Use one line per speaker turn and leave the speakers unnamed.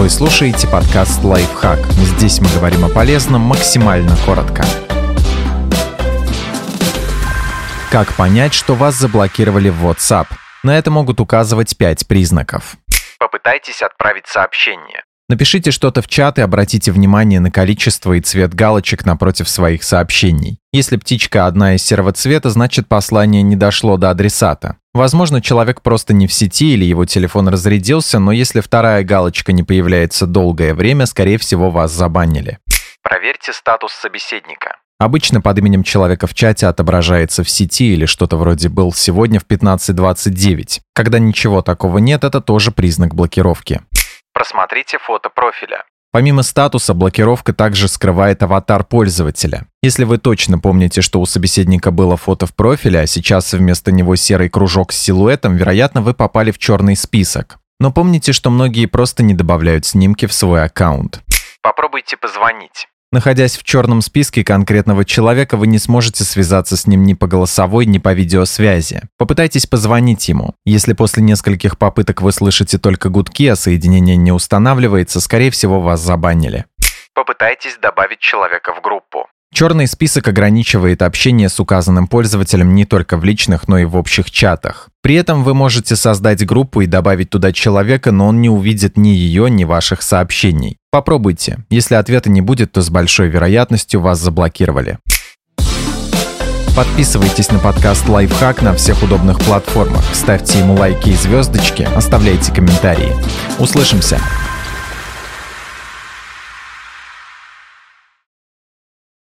Вы слушаете подкаст «Лайфхак». Здесь мы говорим о полезном максимально коротко. Как понять, что вас заблокировали в WhatsApp? На это могут указывать пять признаков.
Попытайтесь отправить сообщение.
Напишите что-то в чат и обратите внимание на количество и цвет галочек напротив своих сообщений. Если птичка одна из серого цвета, значит послание не дошло до адресата. Возможно, человек просто не в сети или его телефон разрядился, но если вторая галочка не появляется долгое время, скорее всего, вас забанили.
Проверьте статус собеседника.
Обычно под именем человека в чате отображается в сети или что-то вроде «был сегодня в 15.29». Когда ничего такого нет, это тоже признак блокировки.
Просмотрите фото профиля.
Помимо статуса, блокировка также скрывает аватар пользователя. Если вы точно помните, что у собеседника было фото в профиле, а сейчас вместо него серый кружок с силуэтом, вероятно, вы попали в черный список. Но помните, что многие просто не добавляют снимки в свой аккаунт.
Попробуйте позвонить.
Находясь в черном списке конкретного человека, вы не сможете связаться с ним ни по голосовой, ни по видеосвязи. Попытайтесь позвонить ему. Если после нескольких попыток вы слышите только гудки, а соединение не устанавливается, скорее всего, вас забанили.
Попытайтесь добавить человека в группу.
Черный список ограничивает общение с указанным пользователем не только в личных, но и в общих чатах. При этом вы можете создать группу и добавить туда человека, но он не увидит ни ее, ни ваших сообщений. Попробуйте. Если ответа не будет, то с большой вероятностью вас заблокировали. Подписывайтесь на подкаст «Лайфхак» на всех удобных платформах, ставьте ему лайки и звездочки, оставляйте комментарии. Услышимся!